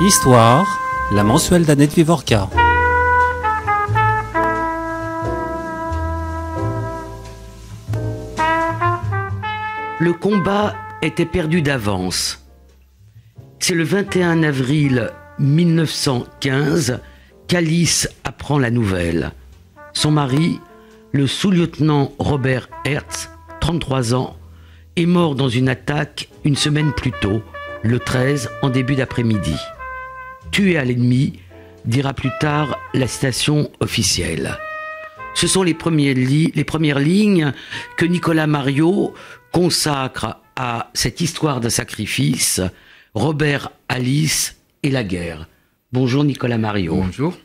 Histoire, la mensuelle d'Annette Vivorca. Le combat était perdu d'avance. C'est le 21 avril 1915 qu'Alice apprend la nouvelle. Son mari, le sous-lieutenant Robert Hertz, 33 ans, est mort dans une attaque une semaine plus tôt, le 13 en début d'après-midi. Tué à l'ennemi, dira plus tard la station officielle. Ce sont les, premiers les premières lignes que Nicolas Mario consacre à cette histoire de sacrifice, Robert, Alice et la guerre. Bonjour Nicolas Mario. Bonjour.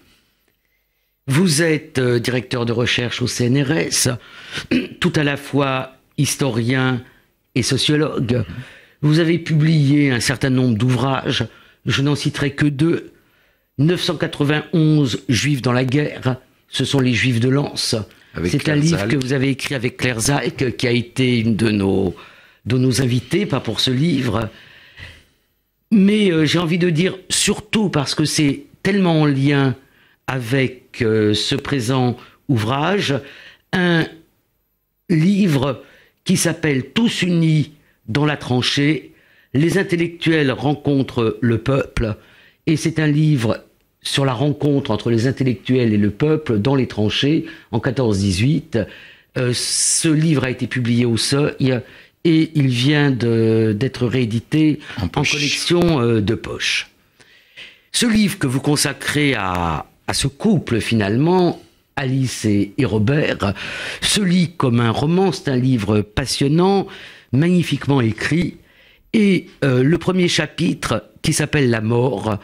Vous êtes euh, directeur de recherche au CNRS, tout à la fois historien et sociologue. Vous avez publié un certain nombre d'ouvrages, je n'en citerai que deux. 991 Juifs dans la guerre, ce sont les Juifs de Lens. C'est un livre que vous avez écrit avec Claire Zalk, qui a été une de nos, de nos invités, pas pour ce livre. Mais euh, j'ai envie de dire surtout parce que c'est tellement en lien avec euh, ce présent ouvrage, un livre qui s'appelle Tous unis dans la tranchée, les intellectuels rencontrent le peuple, et c'est un livre sur la rencontre entre les intellectuels et le peuple dans les tranchées en 14-18. Euh, ce livre a été publié au Seuil et il vient d'être réédité en, collection euh, de poche. Ce livre que vous consacrez à, à ce couple finalement, Alice et, Robert, se lit comme un roman, c'est un livre passionnant, magnifiquement écrit, et euh, le premier chapitre, qui s'appelle La mort,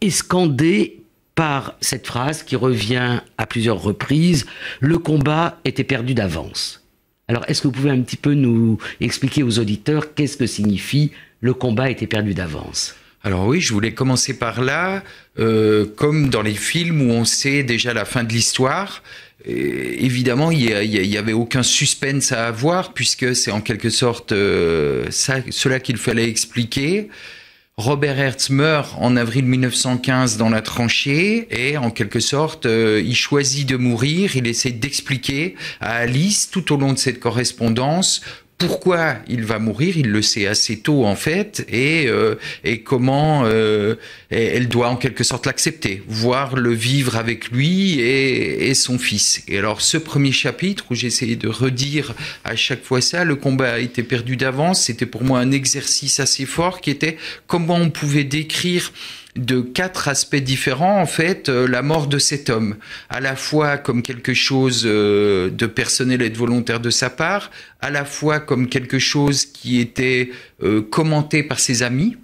est scandé par cette phrase qui revient à plusieurs reprises, le combat était perdu d'avance. Alors, est-ce que vous pouvez un petit peu nous expliquer aux auditeurs qu'est-ce que signifie le combat était perdu d'avance? Alors oui, je voulais commencer par là, euh, comme dans les films où on sait déjà la fin de l'histoire. Évidemment, il n'y avait aucun suspense à avoir puisque c'est en quelque sorte euh, cela qu'il fallait expliquer. Robert Hertz meurt en avril 1915 dans la tranchée et en quelque sorte, euh, il choisit de mourir. Il essaie d'expliquer à Alice tout au long de cette correspondance pourquoi il va mourir, il le sait assez tôt en fait, et, euh, et comment euh, elle doit en quelque sorte l'accepter, voir le vivre avec lui et, et, son fils. Et alors ce premier chapitre où j'essayais de redire à chaque fois ça, le combat a été perdu d'avance, c'était pour moi un exercice assez fort qui était comment on pouvait décrire de quatre aspects différents, en fait, euh, la mort de cet homme, à la fois comme quelque chose euh, de personnel et de volontaire de sa part, à la fois comme quelque chose qui était euh, commenté par ses amis,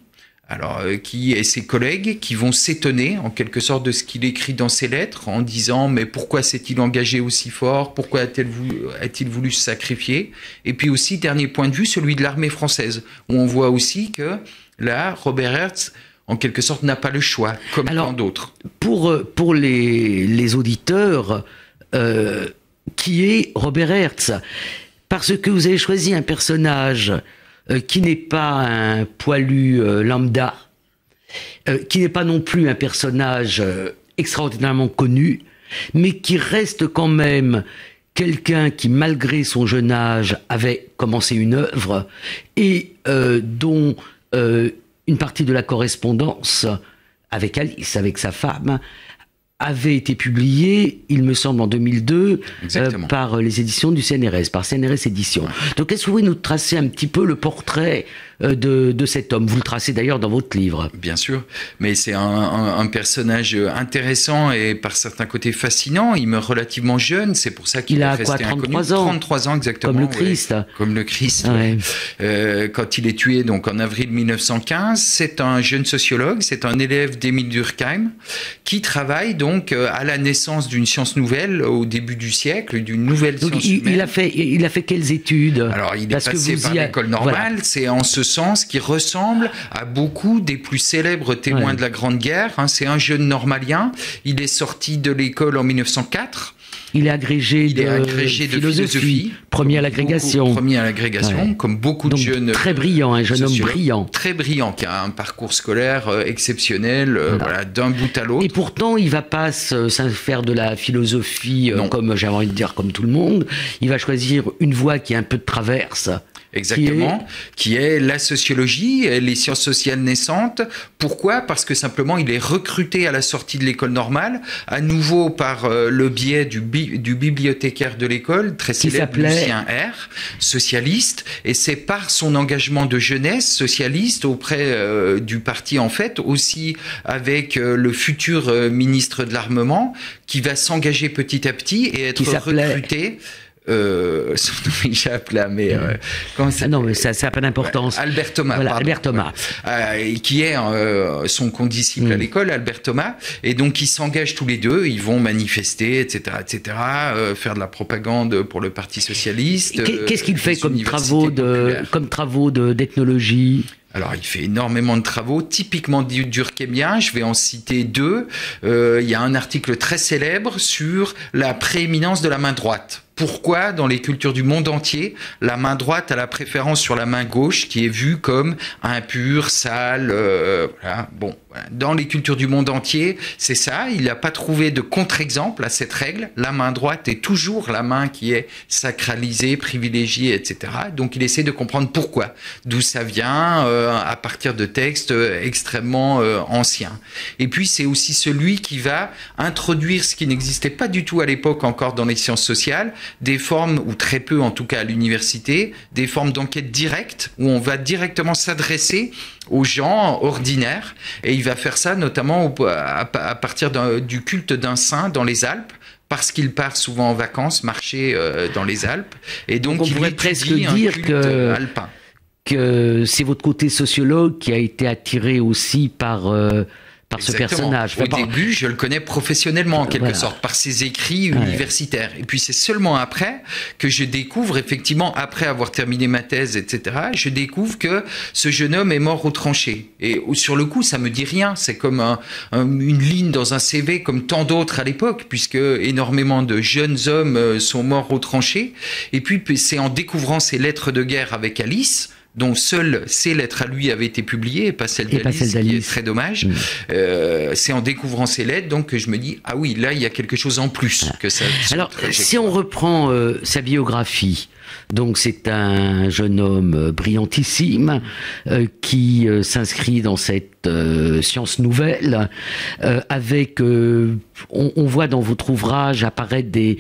alors qui et ses collègues qui vont s'étonner en quelque sorte de ce qu'il écrit dans ses lettres en disant mais pourquoi s'est-il engagé aussi fort pourquoi a-t-il voulu, a voulu se sacrifier? Et puis aussi dernier point de vue celui de l'armée française où on voit aussi que là Robert Hertz en quelque sorte, n'a pas le choix, comme tant d'autres. Pour, euh, pour les, les auditeurs, euh, qui est Robert Hertz Parce que vous avez choisi un personnage euh, qui n'est pas un poilu lambda, qui n'est pas non plus un personnage extraordinairement connu, mais qui reste quand même quelqu'un qui, malgré son jeune âge, avait commencé une œuvre et dont une partie de la correspondance avec Alice, avec sa femme, avait été publiée, il me semble, en 2002, euh, par les éditions du CNRS, par CNRS Éditions. Donc, est-ce que vous pouvez nous tracer un petit peu le portrait euh, de, cet homme. Vous le tracez d'ailleurs dans votre livre. Bien sûr, mais c'est un, personnage intéressant et par certains côtés fascinant. Il meurt relativement jeune, c'est pour ça qu'il a quoi, 33 ans 33 ans exactement. Comme le Christ. comme le Christ. Euh, quand il est tué donc en avril 1915, c'est un jeune sociologue, c'est un élève d'Émile Durkheim qui travaille donc euh, à la naissance d'une science nouvelle au début du siècle, d'une nouvelle science il, Il a fait, il a fait quelles études? Alors il est passé par l'école normale. C'est en ce sens qui ressemble à beaucoup des plus célèbres témoins de la Grande Guerre. Hein. c'est un jeune normalien. Il est sorti de l'école en 1904. Il est agrégé, il de, est agrégé de philosophie, premier à l'agrégation. Premier à l'agrégation, comme beaucoup de jeunes. Très brillant, un jeune homme brillant. Très brillant, qui a un parcours scolaire euh, exceptionnel, euh, voilà, d'un bout à l'autre. Et pourtant, il va pas faire de la philosophie euh, comme j'ai envie de dire comme tout le monde. Il va choisir une voie qui est un peu de traverse Exactement, qui est... la sociologie, les sciences sociales naissantes. Pourquoi? Parce que simplement il est recruté à la sortie de l'école normale, à nouveau par euh, le biais du, du bibliothécaire de l'école, très célèbre Lucien R, socialiste, et c'est par son engagement de jeunesse socialiste auprès euh, du parti en fait, aussi avec euh, le futur ministre de l'armement, qui va s'engager petit à petit et être recruté euh, son nom mais euh, comment ça ah Non, mais ça n'a pas d'importance. Albert Thomas. Voilà, Albert Thomas. Euh, qui est euh, son condisciple à mm. l'école, Albert Thomas. Et donc, ils s'engagent tous les deux, ils vont manifester, etc., etc., euh, faire de la propagande pour le Parti Socialiste. Qu'est-ce qu'il fait comme travaux, de, comme travaux d'ethnologie? Alors, il fait énormément de travaux, typiquement durkheimien. Je vais en citer deux. Euh, il y a un article très célèbre sur la prééminence de la main droite pourquoi dans les cultures du monde entier, la main droite a la préférence sur la main gauche qui est vue comme impure, sale. Euh, voilà. Bon, dans les cultures du monde entier, c'est ça. Il n'a pas trouvé de contre-exemple à cette règle. La main droite est toujours la main qui est sacralisée, privilégiée, etc. Donc il essaie de comprendre pourquoi, d'où ça vient, euh, à partir de textes euh, extrêmement anciens. Et puis c'est aussi celui qui va introduire ce qui n'existait pas du tout à l'époque encore dans les sciences sociales, des formes, ou très peu en tout cas à l'université, des formes d'enquête directe, où on va directement s'adresser aux gens ordinaires, et il va faire ça notamment à partir du culte d'un saint dans les Alpes, parce qu'il part souvent en vacances, marcher euh, dans les Alpes, et donc, on pourrait presque dire que... que c'est votre côté sociologue qui a été attiré aussi par euh, par ce personnage. Au début, je le connais professionnellement en quelque sorte, par ses écrits universitaires. Et puis c'est seulement après que je découvre, effectivement, après avoir terminé ma thèse, etc., je découvre que ce jeune homme est mort au tranché. Et sur le coup, ça me dit rien. C'est comme une ligne dans un CV, comme tant d'autres à l'époque, puisque énormément de jeunes hommes euh, sont morts au tranché. Et puis c'est en découvrant ces lettres de guerre avec Alice dont seules ces lettres à lui avaient été publiées, et pas celles d'Alice, qui est très dommage. Mm. Euh, c'est en découvrant ces lettres donc que je me dis ah oui là il y a quelque chose en plus que ça. Alors si on reprend euh, sa biographie. Donc c'est un jeune homme euh, brillantissime qui s'inscrit dans cette science nouvelle avec on, on, voit dans votre ouvrage apparaître des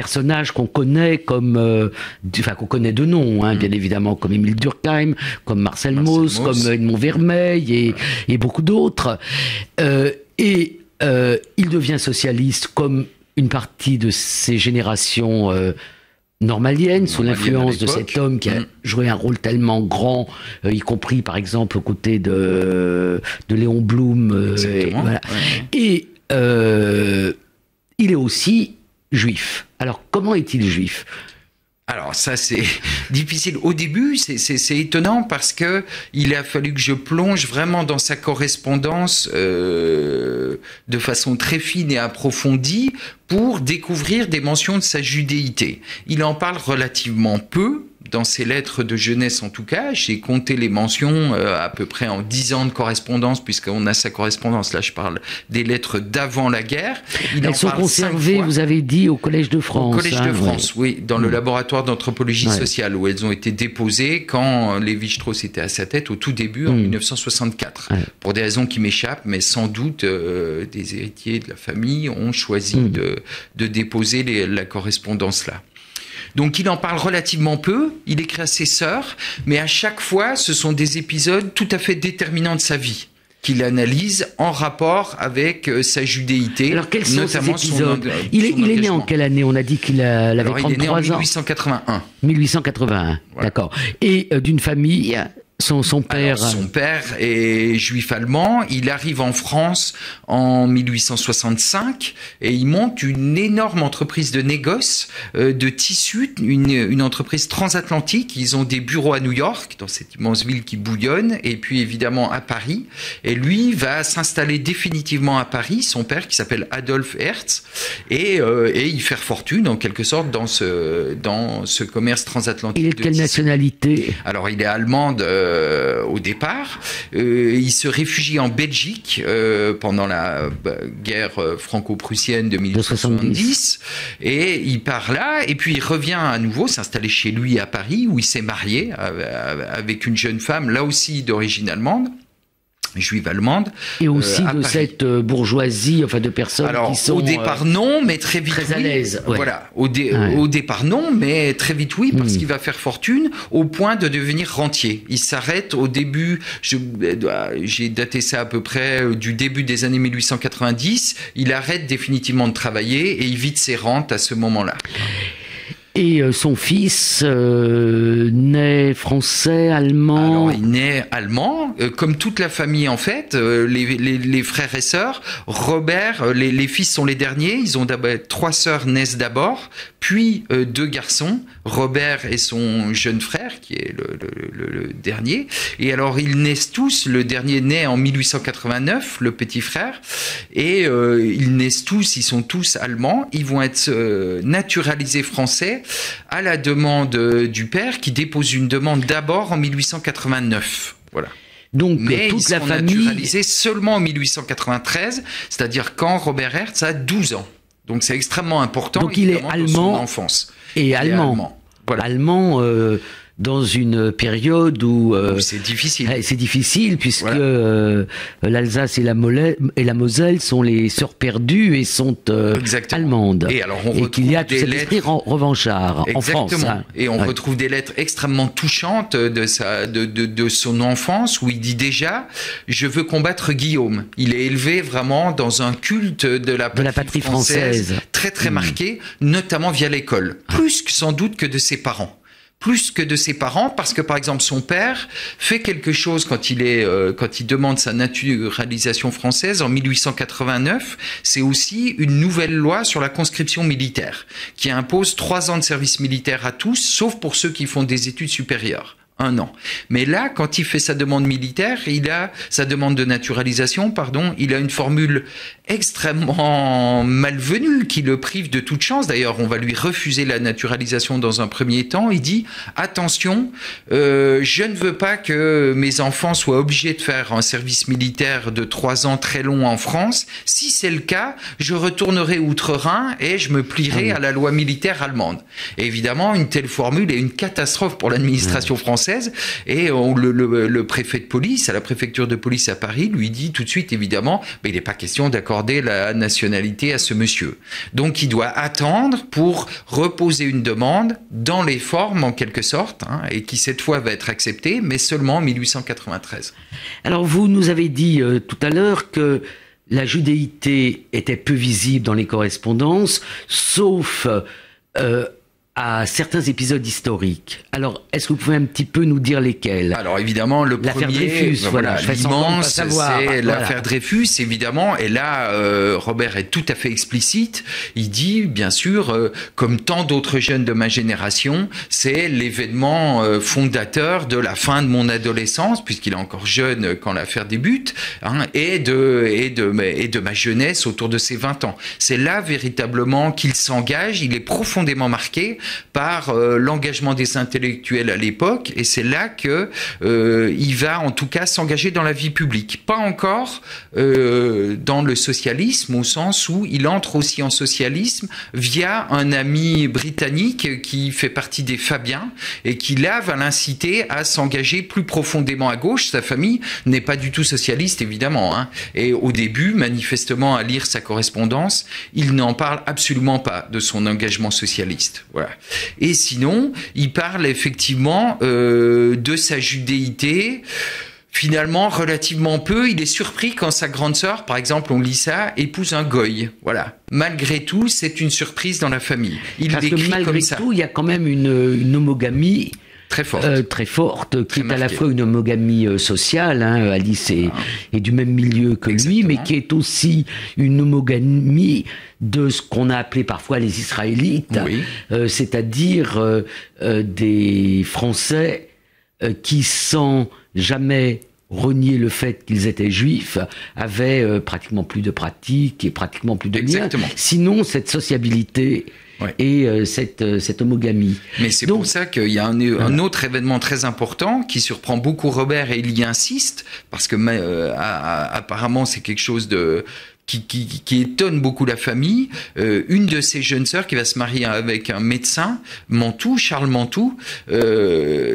personnages qu'on connaît comme, euh, enfin qu'on connaît de nom, hein, bien mm. évidemment, comme Émile Durkheim, comme Marcel, Mauss, comme Edmond Vermeil et, beaucoup d'autres. Euh, et euh, il devient socialiste comme une partie de ces générations normaliennes, sous l'influence de cet homme qui a mm. joué un rôle tellement grand, y compris par exemple aux côtés de, de Léon Blum. et, et il est aussi juif. Alors, comment est-il juif? Alors ça c'est difficile. Au début c'est étonnant parce que il a fallu que je plonge vraiment dans sa correspondance euh, de façon très fine et approfondie pour découvrir des mentions de sa judéité. Il en parle relativement peu dans ses lettres de jeunesse en tout cas, j'ai compté les mentions euh, à peu près en dix ans de correspondance, puisqu'on a sa correspondance, là je parle des lettres d'avant la guerre. Il Elles sont conservées, vous avez dit, au Collège de France. Au Collège de hein, France, oui, dans le mm. laboratoire d'anthropologie sociale, où elles ont été déposées quand Lévi-Strauss était à sa tête au tout début, en 1964. Mm. Pour des raisons qui m'échappent, mais sans doute euh, des héritiers de la famille ont choisi mm. de, de, déposer la correspondance là. Donc il en parle relativement peu, il écrit à ses sœurs, mais à chaque fois, ce sont des épisodes tout à fait déterminants de sa vie qu'il analyse en rapport avec euh, sa judéité. Alors quels sont ces épisodes il, est, né en quelle année? On a dit qu'il avait 33 ans. Il est né en 1881. 1881, d'accord. Et euh, d'une famille son, son père. son père est juif allemand. Il arrive en France en 1865 et il monte une énorme entreprise de négoce euh, de tissus, une, une, entreprise transatlantique. Ils ont des bureaux à New York, dans cette immense ville qui bouillonne, et puis évidemment à Paris. Et lui va s'installer définitivement à Paris. Son père, qui s'appelle Adolphe Hertz, et, euh, et y faire fortune en quelque sorte dans ce dans ce commerce transatlantique. Il est de quelle nationalité? Alors il est allemand. De, euh, au départ. Euh, il se réfugie en Belgique euh, pendant la guerre franco-prussienne de 1870 et il part là et puis il revient à nouveau s'installer chez lui à Paris où il s'est marié avec une jeune femme là aussi d'origine allemande juive allemande. Et aussi euh, de cette euh, bourgeoisie, enfin de personnes Alors, qui sont... au départ euh, non, mais très vite très à l'aise. Voilà, au, au, départ non, mais très vite oui, parce hmm. qu'il va faire fortune au point de devenir rentier. Il s'arrête au début, j'ai daté ça à peu près du début des années 1890, il arrête définitivement de travailler et il vide ses rentes à ce moment-là. Et euh, son fils euh, naît français, allemand. Alors, il naît allemand, euh, comme toute la famille en fait, les, frères et sœurs. Robert, les, fils sont les derniers. Ils ont trois sœurs naissent d'abord, puis deux garçons, Robert et son jeune frère, qui est le, dernier. Et alors ils naissent tous. Le dernier naît en 1889, le petit frère, et ils naissent tous. Ils sont tous allemands. Ils vont être naturalisés français à la demande du père qui dépose une demande d'abord en 1889. Voilà. Donc Mais toute ils la famille naturalisés seulement en 1893, c'est-à-dire quand Robert Hertz a 12 ans. Donc c'est extrêmement important. Donc il est allemand. Son enfance. Et allemand. allemand. Voilà. Allemand euh, dans une période où euh, c'est difficile. C'est difficile puisque euh, l'Alsace et la, et la Moselle sont les sœurs perdues et sont euh, allemandes. Et alors on et qu'il y a tout cet esprit revanchard en France. Hein. Et on retrouve des lettres extrêmement touchantes de sa de, de, de, son enfance où il dit déjà je veux combattre Guillaume. Il est élevé vraiment dans un culte de la patrie, la patrie française, très très hmm. marqué, notamment via l'école, plus sans doute que de ses parents plus que de ses parents parce que par exemple son père fait quelque chose quand il est euh, quand il demande sa naturalisation française en 1889 c'est aussi une nouvelle loi sur la conscription militaire qui impose trois ans de service militaire à tous sauf pour ceux qui font des études supérieures un an. Mais là, quand il fait sa demande militaire, il a sa demande de naturalisation, pardon, il a une formule extrêmement malvenue qui le prive de toute chance. D'ailleurs, on va lui refuser la naturalisation dans un premier temps. Il dit attention, euh, je ne veux pas que mes enfants soient obligés de faire un service militaire de trois ans très long en France. Si c'est le cas, je retournerai outre-Rhin et je me plierai ah à la loi militaire allemande. évidemment, une telle formule est une catastrophe pour l'administration française et le, préfet de police, à la préfecture de police à Paris, lui dit tout de suite, évidemment, il n'est pas question d'accorder la nationalité à ce monsieur. Donc il doit attendre pour reposer une demande dans les formes, en quelque sorte, hein, et qui cette fois va être acceptée, mais seulement en 1893. Alors vous nous avez dit euh, tout à l'heure que la judéité était peu visible dans les correspondances, sauf euh, à certains épisodes historiques. Alors, est-ce que vous pouvez un petit peu nous dire lesquels? Alors, évidemment, le l'affaire premier, Dreyfus, voilà, l'immense, c'est l'affaire Dreyfus, évidemment. Et là, euh, Robert est tout à fait explicite. Il dit, bien sûr, euh, comme tant d'autres jeunes de ma génération, c'est l'événement euh, fondateur de la fin de mon adolescence, puisqu'il est encore jeune quand l'affaire débute, hein, et de et de et de ma jeunesse autour de ses 20 ans. C'est là véritablement qu'il s'engage. Il est profondément marqué par euh, l'engagement des intellectuels à l'époque, et c'est là que euh, il va en tout cas s'engager dans la vie publique. Pas encore euh, dans le socialisme au sens où il entre aussi en socialisme via un ami britannique qui fait partie des Fabiens et qui là va l'inciter à s'engager plus profondément à gauche. Sa famille n'est pas du tout socialiste évidemment, hein. et au début manifestement à lire sa correspondance, il n'en parle absolument pas de son engagement socialiste. Voilà. Et sinon, il parle effectivement euh, de sa judéité finalement relativement peu. Il est surpris quand sa grande sœur, par exemple, on lit ça, épouse un goy. Voilà. Malgré tout, c'est une surprise dans la famille. Il Parce que malgré tout, il y a quand même une, homogamie très forte, euh, très forte, qui est à la fois une homogamie euh, sociale. Hein, Alice est, ah. est, du même milieu que lui, mais qui est aussi une homogamie de ce qu'on a appelé parfois les Israélites, c'est-à-dire des Français qui, sans jamais renier le fait qu'ils étaient juifs, avaient pratiquement plus de pratiques et pratiquement plus de Exactement. Sinon, cette sociabilité et euh, cette, euh, cette homogamie. Mais c'est pour ça qu'il y a un, autre événement très important qui surprend beaucoup Robert et il y insiste, parce que euh, apparemment c'est quelque chose de qui, qui, qui, étonne beaucoup la famille. une de ses jeunes sœurs qui va se marier avec un médecin, Mantoux, Charles Mantoux,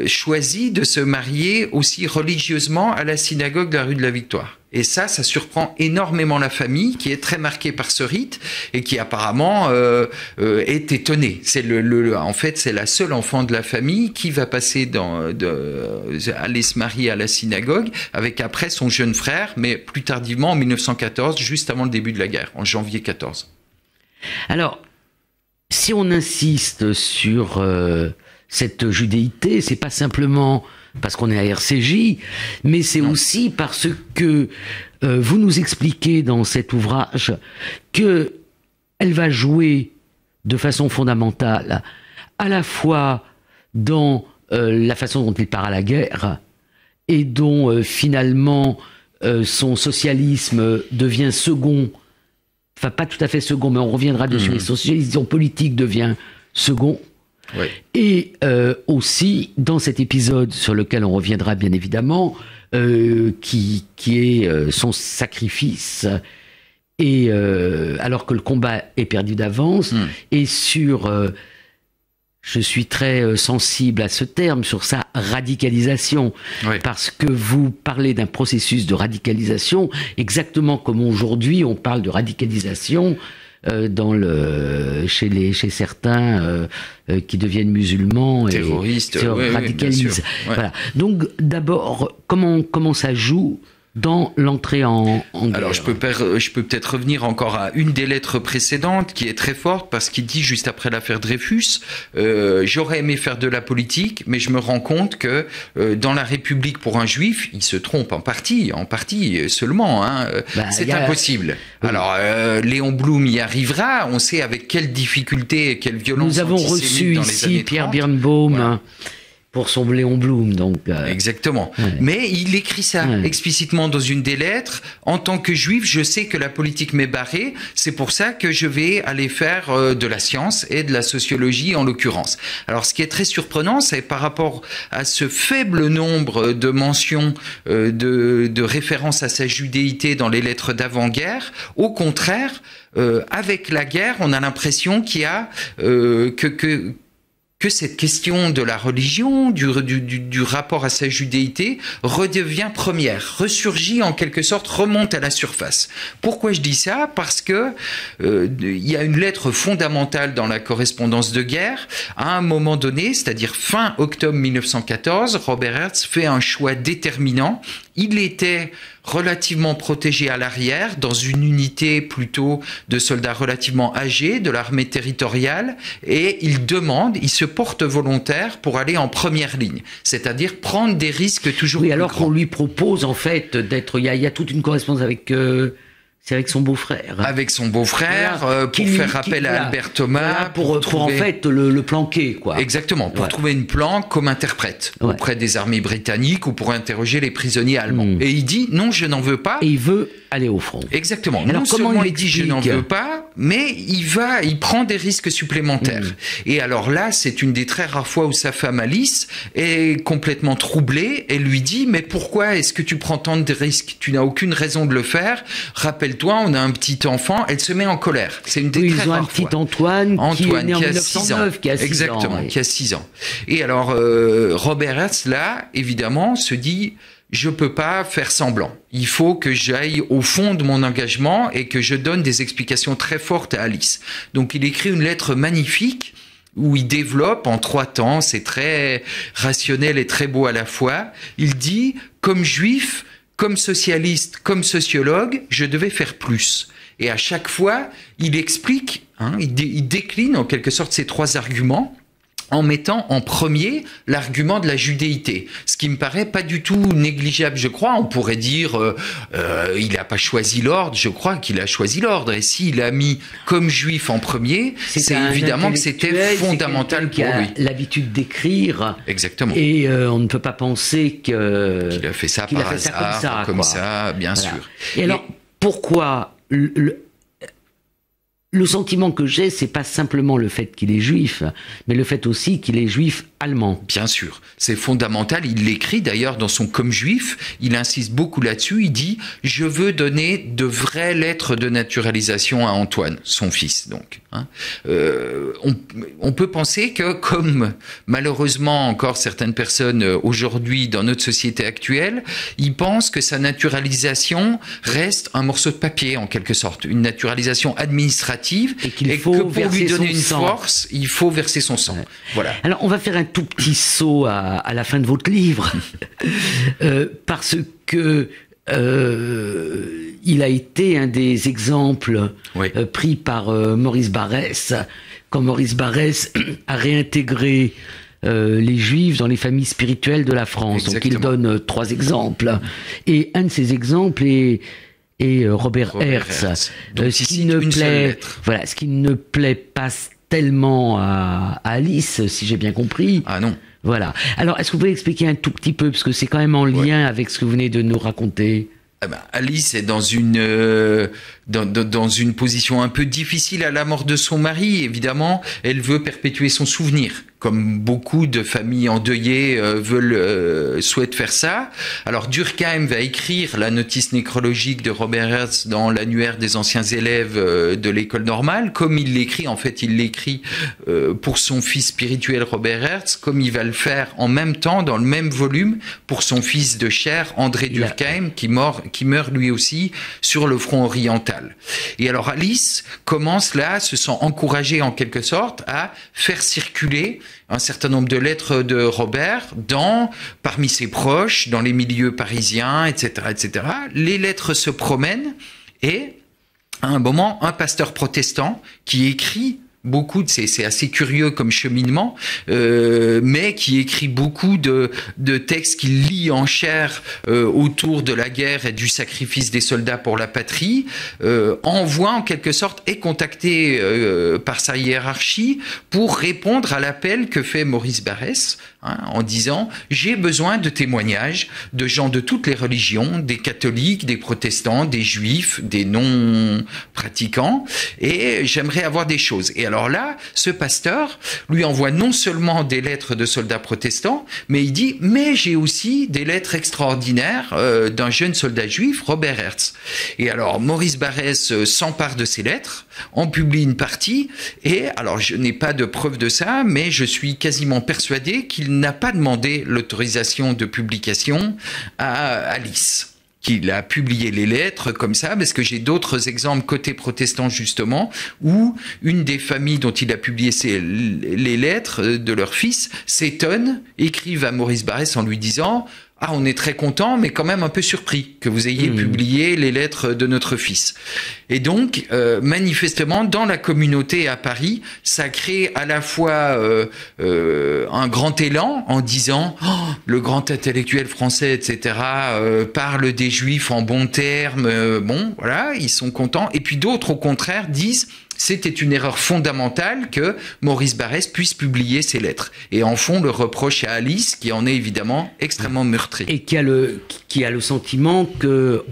choisit de se marier aussi religieusement à la synagogue de la rue de la Victoire. Et ça, ça surprend énormément la famille qui est très marquée par ce rite et qui apparemment euh, euh, est étonnée. C'est le, en fait, c'est la seule enfant de la famille qui va passer dans, de, aller se marier à la synagogue avec après son jeune frère, mais plus tardivement en 1914, juste avant le début de la guerre, en janvier 14. Alors, si on insiste sur euh, cette judéité, c'est pas simplement parce qu'on est à RCJ, mais c'est aussi parce que euh, vous nous expliquez dans cet ouvrage que elle va jouer de façon fondamentale à la fois dans euh, la façon dont il part à la guerre et dont euh, finalement son socialisme devient second, enfin pas tout à fait second, mais on reviendra dessus, mmh. son socialisme politique devient second. Et euh, aussi, dans cet épisode sur lequel on reviendra bien évidemment, euh, qui, qui est euh, son sacrifice, et alors que le combat est perdu d'avance, hmm. et sur, je suis très sensible à ce terme, sur sa radicalisation, parce que vous parlez d'un processus de radicalisation, exactement comme aujourd'hui on parle de radicalisation dans le, chez, les, chez certains euh, euh, qui deviennent musulmans terroristes, et se radicalisent. Voilà. Donc d'abord, comment, comment ça joue dans l'entrée en, en, Alors je peux, je peux peut-être revenir encore à une des lettres précédentes qui est très forte parce qu'il dit juste après l'affaire Dreyfus, euh, j'aurais aimé faire de la politique, mais je me rends compte que euh, dans la République pour un juif, il se trompe en partie, en partie seulement. Hein, bah, c'est impossible. Alors euh, Léon Blum y arrivera. On sait avec quelle difficulté et quelle violence. Nous avons reçu ici Pierre Birnbaum pour son Léon Blum. Donc, euh, Exactement. Mais il écrit ça explicitement dans une des lettres. En tant que juif, je sais que la politique m'est barrée. C'est pour ça que je vais aller faire euh, de la science et de la sociologie en l'occurrence. Alors, ce qui est très surprenant, c'est par rapport à ce faible nombre de mentions euh, de, de références à sa judéité dans les lettres d'avant-guerre. Au contraire, avec la guerre, on a l'impression qu'il y a que, que que cette question de la religion, du, rapport à sa judéité, redevient première, ressurgit en quelque sorte, remonte à la surface. Pourquoi je dis ça? Parce que euh, il y a une lettre fondamentale dans la correspondance de guerre. À un moment donné, c'est-à-dire fin octobre 1914, Robert Hertz fait un choix déterminant. Il était relativement protégé à l'arrière, dans une unité plutôt de soldats relativement âgés de l'armée territoriale, et il demande, il se porte volontaire pour aller en première ligne, c'est-à-dire prendre des risques toujours oui, alors qu'on lui propose en fait d'être, il y, a toute une correspondance avec euh, c'est avec son beau-frère. Avec son beau-frère, euh, pour faire appel à Albert Thomas. pour, pour, en fait le, planquer, quoi. Exactement, pour trouver une planque comme interprète auprès des armées britanniques ou pour interroger les prisonniers allemands. Hmm. Et il dit non, je n'en veux pas. Et il veut aller au front. Exactement. Alors, non comment seulement il dit je n'en veux pas, mais il va, il prend des risques supplémentaires. Hmm. Et alors là, c'est une des très rares fois où sa femme Alice est complètement troublée et lui dit mais pourquoi est-ce que tu prends tant de risques? Tu n'as aucune raison de le faire. Rappelle toi on a un petit enfant, elle se met en colère. C'est une des oui, ils ont un petit Antoine, Antoine qui, est né a 6 ans. Qui a 6 Exactement, qui a 6 ans. Et alors, euh, Robert Hertz, là, évidemment, se dit, je peux pas faire semblant. Il faut que j'aille au fond de mon engagement et que je donne des explications très fortes à Alice. Donc, il écrit une lettre magnifique où il développe en trois temps, c'est très rationnel et très beau à la fois. Il dit, comme juif, comme socialiste, comme sociologue, je devais faire plus. Et à chaque fois, il explique, hein, il, décline en quelque sorte ces trois arguments. En mettant en premier l'argument de la judéité, ce qui me paraît pas du tout négligeable, je crois. On pourrait dire euh, euh, il n'a pas choisi l'ordre, je crois qu'il a choisi l'ordre. Et s'il a mis comme juif en premier, c'est évidemment que c'était fondamental pour lui. L'habitude d'écrire. Exactement. Et euh, on ne peut pas penser que qu'il a fait ça par hasard, comme ça, bien sûr. Et, alors pourquoi le, le sentiment que j'ai, c'est pas simplement le fait qu'il est juif, mais le fait aussi qu'il est juif allemand. Bien sûr, c'est fondamental. Il l'écrit d'ailleurs dans son Comme juif. Il insiste beaucoup là-dessus. Il dit Je veux donner de vraies lettres de naturalisation à Antoine, son fils. Donc, hein. euh, on, peut penser que, comme malheureusement encore certaines personnes euh, aujourd'hui dans notre société actuelle, ils pensent que sa naturalisation reste un morceau de papier en quelque sorte, une naturalisation administrative, et, qu'il faut que pour lui donner une force, il faut verser son sang. Voilà. Alors, on va faire un tout petit saut à, la fin de votre livre, euh, parce que euh, il a été un des exemples euh, pris par Maurice Barrès, quand Maurice Barrès a réintégré les juifs dans les familles spirituelles de la France. Donc il donne trois exemples. Et un de ces exemples est, Robert, Hertz. ce qui ne plaît, voilà, ce qui ne plaît pas tellement à, Alice, si j'ai bien compris. Ah non. Voilà. Alors, est-ce que vous pouvez expliquer un tout petit peu, parce que c'est quand même en lien avec ce que vous venez de nous raconter? Ah ben, Alice est dans une euh, dans, dans, une position un peu difficile à la mort de son mari. Évidemment, elle veut perpétuer son souvenir comme beaucoup de familles endeuillées euh, veulent euh, souhaitent faire ça. Alors Durkheim va écrire la notice nécrologique de Robert Hertz dans l'annuaire des anciens élèves euh, de l'école normale, comme il l'écrit. En fait, il l'écrit pour son fils spirituel Robert Hertz, comme il va le faire en même temps dans le même volume pour son fils de chair André Durkheim, qui, mort, qui meurt lui aussi sur le front oriental. Et alors Alice commence là, se sent encouragée en quelque sorte à faire circuler un certain nombre de lettres de Robert dans, parmi ses proches, dans les milieux parisiens, etc., etc. Les lettres se promènent et à un moment, un pasteur protestant qui écrit beaucoup c'est assez curieux comme cheminement euh, mais qui écrit beaucoup de, de textes qu'il lit en chair euh, autour de la guerre et du sacrifice des soldats pour la patrie euh, envoie en quelque sorte est contacté euh, par sa hiérarchie pour répondre à l'appel que fait Maurice Barrès hein, en disant j'ai besoin de témoignages de gens de toutes les religions des catholiques des protestants des juifs des non pratiquants et j'aimerais avoir des choses et alors alors là, ce pasteur lui envoie non seulement des lettres de soldats protestants, mais il dit, mais j'ai aussi des lettres extraordinaires euh, d'un jeune soldat juif, Robert Hertz. Et alors Maurice Barrès euh, s'empare de ces lettres, en publie une partie, et alors je n'ai pas de preuve de ça, mais je suis quasiment persuadé qu'il n'a pas demandé l'autorisation de publication à Alice qu'il a publié les lettres comme ça, parce que j'ai d'autres exemples côté protestant justement, où une des familles dont il a publié les lettres de leur fils s'étonne, écrivent à Maurice Barrès en lui disant ah, on est très content, mais quand même un peu surpris que vous ayez hmm. publié les lettres de notre fils. Et donc, euh, manifestement, dans la communauté à Paris, ça crée à la fois euh, euh, un grand élan en disant oh, le grand intellectuel français, etc., parle des juifs en bons termes. bon, voilà, ils sont contents. Et puis d'autres, au contraire, disent c'était une erreur fondamentale que Maurice Barrès puisse publier ses lettres. Et en fond, le reproche à Alice, qui en est évidemment extrêmement meurtrie. Et qui a le, qui a le sentiment que...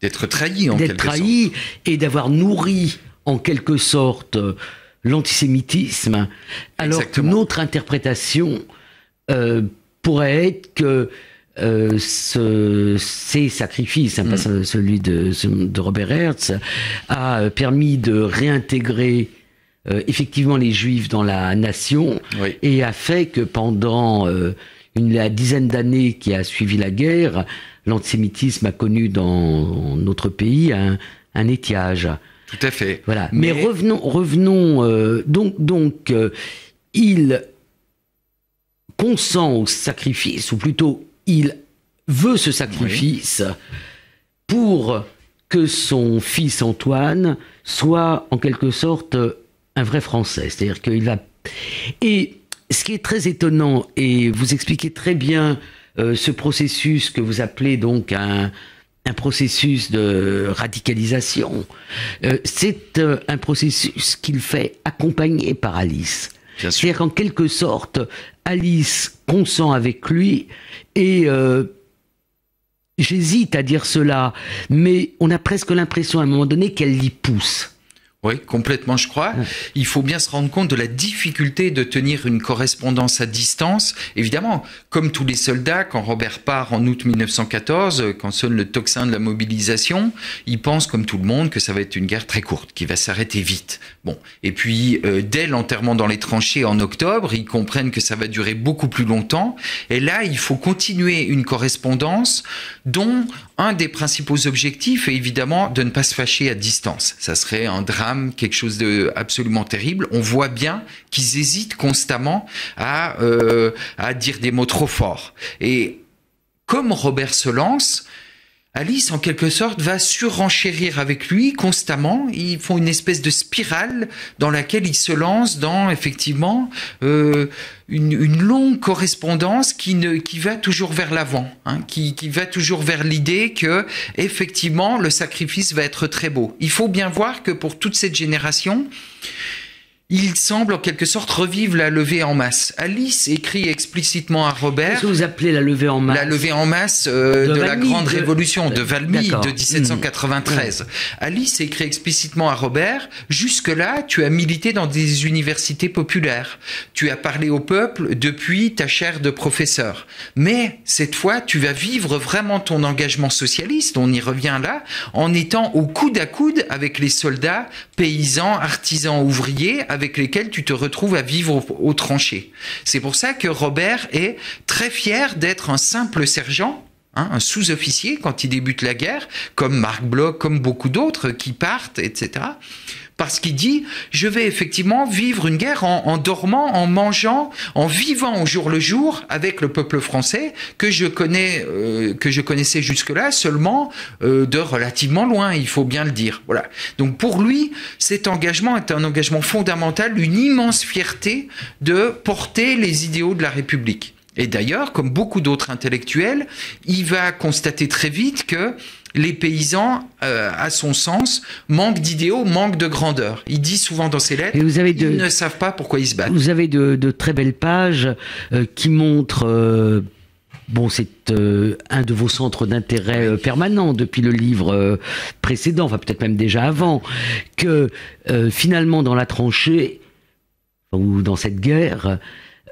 D'être trahi en quelque trahi et d'avoir nourri en quelque sorte l'antisémitisme. Alors que notre interprétation euh, pourrait être que euh, ce, ces sacrifices, hein, mm. celui de, de, Robert Hertz, a permis de réintégrer euh, effectivement les Juifs dans la nation et a fait que pendant euh, une la dizaine d'années qui a suivi la guerre, l'antisémitisme a connu dans notre pays un, un étiage. Tout à fait. Voilà. Mais, revenons, revenons euh, donc donc il consent au sacrifice, ou plutôt il veut ce sacrifice pour que son fils Antoine soit en quelque sorte un vrai Français. C'est-à-dire qu'il va... Et ce qui est très étonnant, et vous expliquez très bien euh, ce processus que vous appelez donc un, un processus de radicalisation, euh, c'est euh, un processus qu'il fait accompagner par Alice. C'est-à-dire qu'en quelque sorte, Alice consent avec lui et j'hésite à dire cela, mais on a presque l'impression à un moment donné qu'elle l'y pousse. Oui, complètement, je crois. Il faut bien se rendre compte de la difficulté de tenir une correspondance à distance. Évidemment, comme tous les soldats, quand Robert part en août 1914, quand sonne le tocsin de la mobilisation, il pense, comme tout le monde, que ça va être une guerre très courte, qui va s'arrêter vite. Bon, et puis euh, dès l'enterrement dans les tranchées en octobre, ils comprennent que ça va durer beaucoup plus longtemps. Et là, il faut continuer une correspondance dont un des principaux objectifs est évidemment de ne pas se fâcher à distance. Ça serait un drame, quelque chose de absolument terrible. On voit bien qu'ils hésitent constamment à, euh, à dire des mots trop forts. Et comme Robert se lance, Alice, en quelque sorte, va surenchérir avec lui constamment. Ils font une espèce de spirale dans laquelle ils se lancent dans, effectivement, euh, une, longue correspondance qui, ne, qui va toujours vers l'avant, hein, qui, qui va toujours vers l'idée que, effectivement, le sacrifice va être très beau. Il faut bien voir que pour toute cette génération, il semble en quelque sorte revivre la levée en masse. Alice écrit explicitement à Robert. Qu'est-ce que vous appelez la levée en masse La levée en masse euh, de, la Grande Révolution de Valmy de 1793. Hmm. Alice écrit explicitement à Robert Jusque-là, tu as milité dans des universités populaires. Tu as parlé au peuple depuis ta chaire de professeur. Mais cette fois, tu vas vivre vraiment ton engagement socialiste, on y revient là, en étant au coude à coude avec les soldats, paysans, artisans, ouvriers, avec lesquels tu te retrouves à vivre au, tranché. C'est pour ça que Robert est très fier d'être un simple sergent Hein, un sous-officier quand il débute la guerre, comme Marc Bloch, comme beaucoup d'autres qui partent, etc parce qu'il dit je vais effectivement vivre une guerre en, dormant, en mangeant, en vivant au jour le jour avec le peuple français que je connais, euh, que je connaissais jusque-là seulement euh, de relativement loin, il faut bien le dire. Voilà. Donc pour lui, cet engagement est un engagement fondamental, une immense fierté de porter les idéaux de la République. Et d'ailleurs, comme beaucoup d'autres intellectuels, il va constater très vite que les paysans, euh, à son sens, manquent d'idéaux, manquent de grandeur. Il dit souvent dans ses lettres, vous avez ils ne savent pas pourquoi ils se battent. Vous avez de, très belles pages euh, qui montrent... Euh, bon, c'est un de vos centres d'intérêt permanents depuis le livre précédent, enfin peut-être même déjà avant, que finalement dans la tranchée, ou dans cette guerre,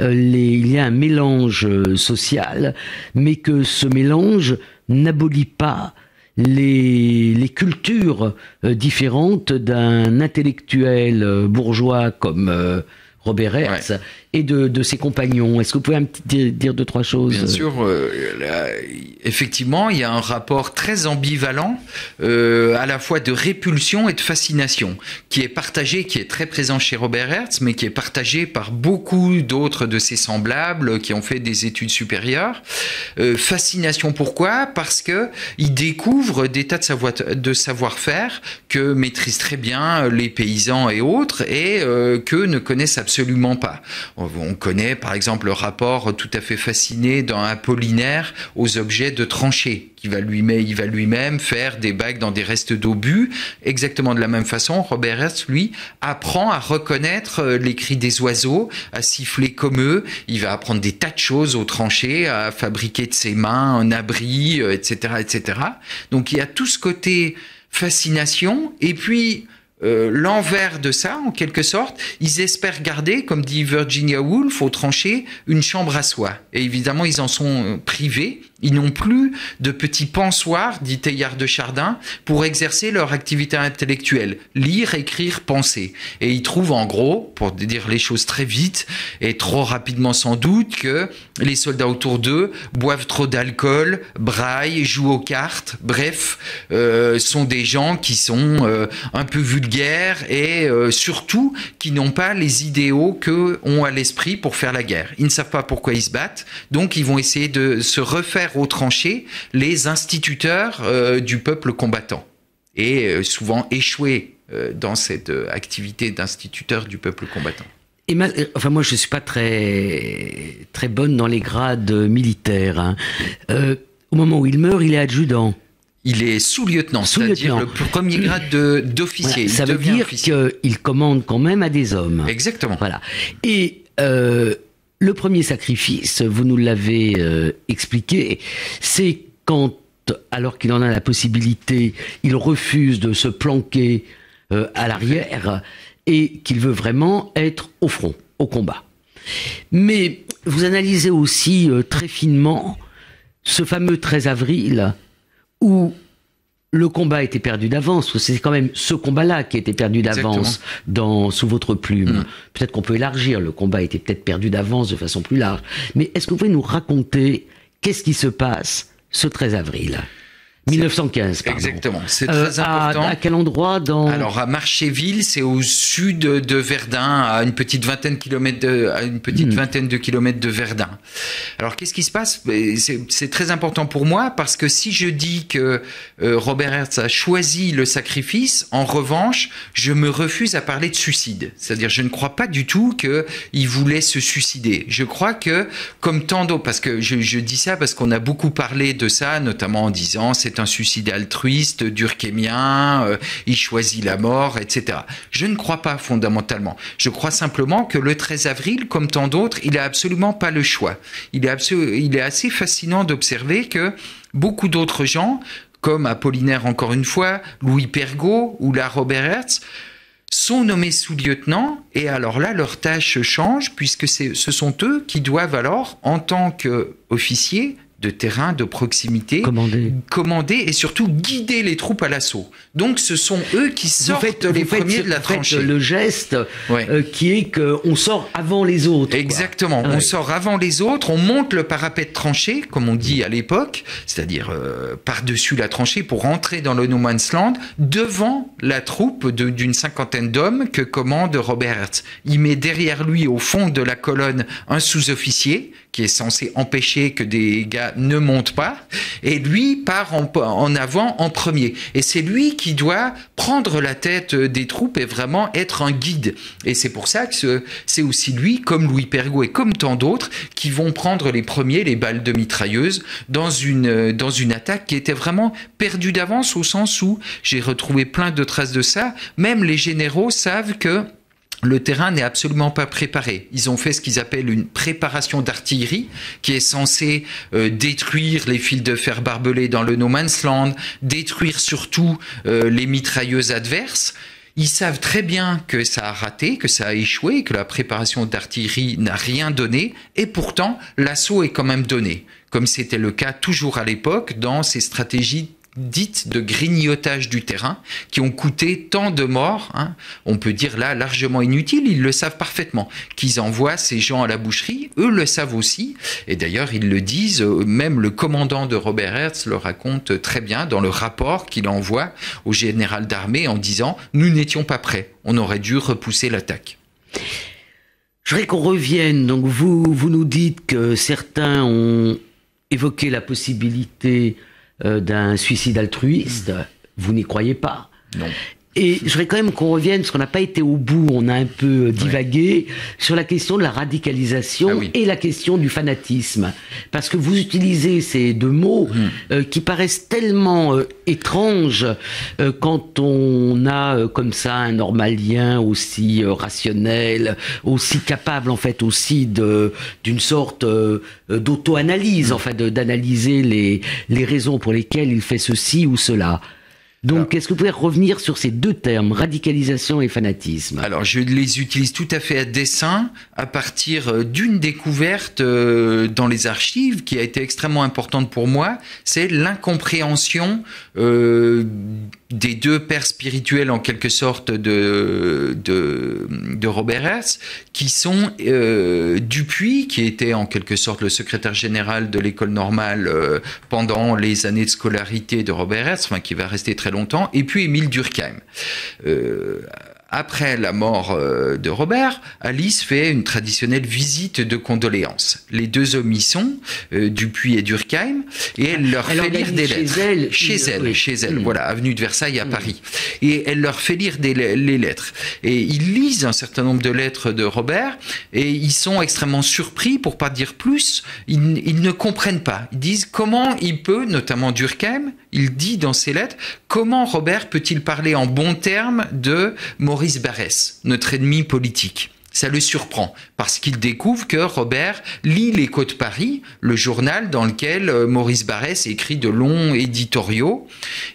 il y a un mélange social, mais que ce mélange n'abolit pas les, cultures euh, différentes d'un intellectuel euh, bourgeois comme euh, Robert Hertz et de, ses compagnons. Est-ce que vous pouvez un petit dire, deux, trois choses Bien sûr. effectivement, il y a un rapport très ambivalent, à la fois de répulsion et de fascination, qui est partagé, qui est très présent chez Robert Hertz, mais qui est partagé par beaucoup d'autres de ses semblables qui ont fait des études supérieures. fascination, pourquoi? Parce que il découvre des tas de, savoir, de savoir-faire que maîtrisent très bien les paysans et autres, et que ne connaissent absolument absolument pas. On connaît par exemple le rapport tout à fait fasciné dans Apollinaire aux objets de tranchées, qui va lui-même, lui-même faire des bagues dans des restes d'obus. Exactement de la même façon, Robert Hertz, lui, apprend à reconnaître euh, les cris des oiseaux, à siffler comme eux. Il va apprendre des tas de choses aux tranchées, à fabriquer de ses mains un abri, etc., euh, etc. Donc il y a tout ce côté fascination et puis euh, l'envers de ça, en quelque sorte, ils espèrent garder, comme dit Virginia Woolf, au tranché, une chambre à soi. Et évidemment, ils en sont euh, privés. Ils n'ont plus de petits pensoirs, dit Teilhard de Chardin, pour exercer leur activité intellectuelle. Lire, écrire, penser. Et ils trouvent, en gros, pour dire les choses très vite, et trop rapidement sans doute, que les soldats autour d'eux boivent trop d'alcool, braillent, jouent aux cartes, bref, euh, sont des gens qui sont un peu vulgaires et euh, surtout qui n'ont pas les idéaux que ont à l'esprit pour faire la guerre. Ils ne savent pas pourquoi ils se battent, donc ils vont essayer de se refaire aux tranchées les instituteurs euh, du peuple combattant et euh, souvent échouer dans cette activité d'instituteur du peuple combattant. et enfin moi je suis pas très très bonne dans les grades militaires. Hein. Euh, au moment où il meurt, il est adjudant. Il est sous-lieutenant, c'est-à-dire le premier grade d'officier. ça veut dire qu'il commande quand même à des hommes. Exactement. Voilà. Et euh, le premier sacrifice, vous nous l'avez euh, expliqué, c'est quand, alors qu'il en a la possibilité, il refuse de se planquer euh, à l'arrière et qu'il veut vraiment être au front, au combat. Mais vous analysez aussi très finement ce fameux 13 avril où le combat était perdu d'avance. C'est quand même ce combat-là qui était perdu d'avance dans sous votre plume. Mm. Peut-être qu'on peut élargir. Le combat était peut-être perdu d'avance de façon plus large. Mais est-ce que vous pouvez nous raconter qu'est-ce qui se passe ce 13 avril? 1915, pardon. Exactement, c'est euh, très important. À, quel endroit dans Alors à Marchéville, c'est au sud de Verdun, à une petite vingtaine de kilomètres de, à une petite hmm. vingtaine de kilomètres de Verdun. Alors qu'est-ce qui se passe? C'est très important pour moi parce que si je dis que euh, Robert Hertz a choisi le sacrifice, en revanche, je me refuse à parler de suicide. C'est-à-dire, je ne crois pas du tout que il voulait se suicider. Je crois que, comme tant d'autres, parce que je, je dis ça parce qu'on a beaucoup parlé de ça, notamment en disant c'est un suicide altruiste, durkémien, euh, il choisit la mort, etc. Je ne crois pas fondamentalement. Je crois simplement que le 13 avril, comme tant d'autres, il n'a absolument pas le choix. Il est, il est assez fascinant d'observer que beaucoup d'autres gens, comme Apollinaire encore une fois, Louis Pergaud ou la Robert Hertz, sont nommés sous-lieutenants et alors là leur tâche change puisque ce sont eux qui doivent alors en tant qu'officiers de terrain, de proximité, commander. commander et surtout guider les troupes à l'assaut. Donc ce sont eux qui sortent les premiers de la tranchée. le geste euh, qui est qu'on sort avant les autres. Exactement, on sort avant les autres, on monte le parapet de tranchée, comme on dit à l'époque, c'est-à-dire euh, par-dessus la tranchée pour rentrer dans le no man's land, devant la troupe d'une cinquantaine d'hommes que commande Robert Hertz. Il met derrière lui, au fond de la colonne, un sous-officier qui est censé empêcher que des gars ne montent pas, et lui part en, avant en premier. Et c'est lui qui doit prendre la tête des troupes et vraiment être un guide. Et c'est pour ça que c'est aussi lui, comme Louis Pergaud et comme tant d'autres, qui vont prendre les premiers, les balles de mitrailleuse, dans une, dans une attaque qui était vraiment perdue d'avance au sens où j'ai retrouvé plein de traces de ça. Même les généraux savent que le terrain n'est absolument pas préparé. Ils ont fait ce qu'ils appellent une préparation d'artillerie, qui est censée euh, détruire les fils de fer barbelés dans le no man's land, détruire surtout euh, les mitrailleuses adverses. Ils savent très bien que ça a raté, que ça a échoué, que la préparation d'artillerie n'a rien donné, et pourtant l'assaut est quand même donné, comme c'était le cas toujours à l'époque dans ces stratégies dites de grignotage du terrain qui ont coûté tant de morts, hein. on peut dire là largement inutiles, ils le savent parfaitement, qu'ils envoient ces gens à la boucherie, eux le savent aussi, et d'ailleurs ils le disent, euh, même le commandant de Robert Hertz le raconte très bien dans le rapport qu'il envoie au général d'armée en disant nous n'étions pas prêts, on aurait dû repousser l'attaque. Je voudrais qu'on revienne, donc vous, vous nous dites que certains ont évoqué la possibilité d'un suicide altruiste. Vous n'y croyez pas Non. Et je voudrais quand même qu'on revienne, parce qu'on n'a pas été au bout, on a un peu euh, divagué, sur la question de la radicalisation ah et la question du fanatisme. Parce que vous utilisez ces deux mots hmm. euh, qui paraissent tellement euh, étranges quand on a comme ça un normalien aussi rationnel, aussi capable en fait aussi de d'une sorte d'auto-analyse, hmm. en fait d'analyser les, les raisons pour lesquelles il fait ceci ou cela. Donc, est-ce que vous pouvez revenir sur ces deux termes, radicalisation et fanatisme? Alors, je les utilise tout à fait à dessein à partir euh, d'une découverte euh, dans les archives qui a été extrêmement importante pour moi, c'est l'incompréhension euh, des deux pères spirituels en quelque sorte de, de, de Robert Hertz, qui sont euh, Dupuis, qui était en quelque sorte le secrétaire général de l'école normale euh, pendant les années de scolarité de Robert Hertz, enfin qui va rester très longtemps, et puis Émile Durkheim. Euh, après la mort euh, de Robert, Alice fait une traditionnelle visite de condoléances. Les deux hommes y sont, euh, Dupuis et Durkheim, et elle leur fait lire des lettres. Chez elle, chez elle, chez elle, mm. voilà, avenue de Versailles à mm. Paris. Et elle leur fait lire des, les lettres. Et ils lisent un certain nombre de lettres de Robert, et ils sont extrêmement surpris, pour pas dire plus. Ils, ils ne comprennent pas. Ils disent comment il peut, notamment Durkheim, il dit dans ses lettres, comment Robert peut-il parler en bons termes de Maurice Barrès, notre ennemi politique? Ça le surprend parce qu'il découvre que Robert lit L'Écho de Paris, le journal dans lequel euh, Maurice Barrès écrit de longs éditoriaux.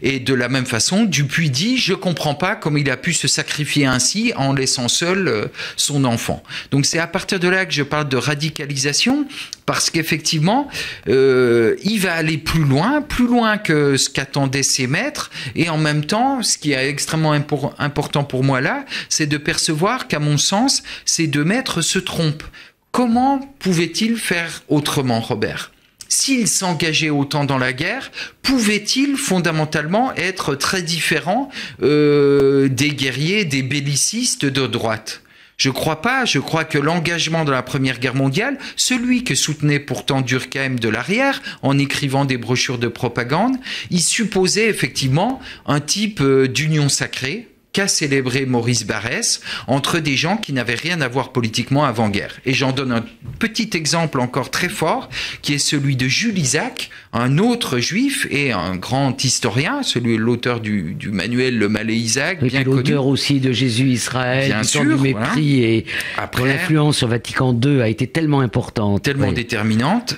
Et de la même façon, Dupuis dit Je comprends pas comment il a pu se sacrifier ainsi en laissant seul euh, son enfant. Donc c'est à partir de là que je parle de radicalisation parce qu'effectivement, euh, il va aller plus loin, plus loin que ce qu'attendaient ses maîtres. Et en même temps, ce qui est extrêmement important pour moi là, c'est de percevoir qu'à mon sens, ces deux maîtres se trompent. Comment pouvait-il faire autrement, Robert? S'il s'engageait autant dans la guerre, pouvait-il fondamentalement être très différent euh, des guerriers, des bellicistes de droite? Je crois pas, je crois que l'engagement dans la Première Guerre mondiale, celui que soutenait pourtant Durkheim de l'arrière en écrivant des brochures de propagande, il supposait effectivement un type euh, d'union sacrée, qu'a célébré Maurice Barrès entre des gens qui n'avaient rien à voir politiquement avant-guerre. Et j'en donne un petit exemple encore très fort, qui est celui de Jules Isaac, un autre juif et un grand historien, celui l'auteur du, manuel Le Malais Isaac, bien connu. L'auteur aussi de Jésus Israël, bien sûr, du mépris et Après, l'influence sur Vatican II a été tellement importante. Tellement déterminante.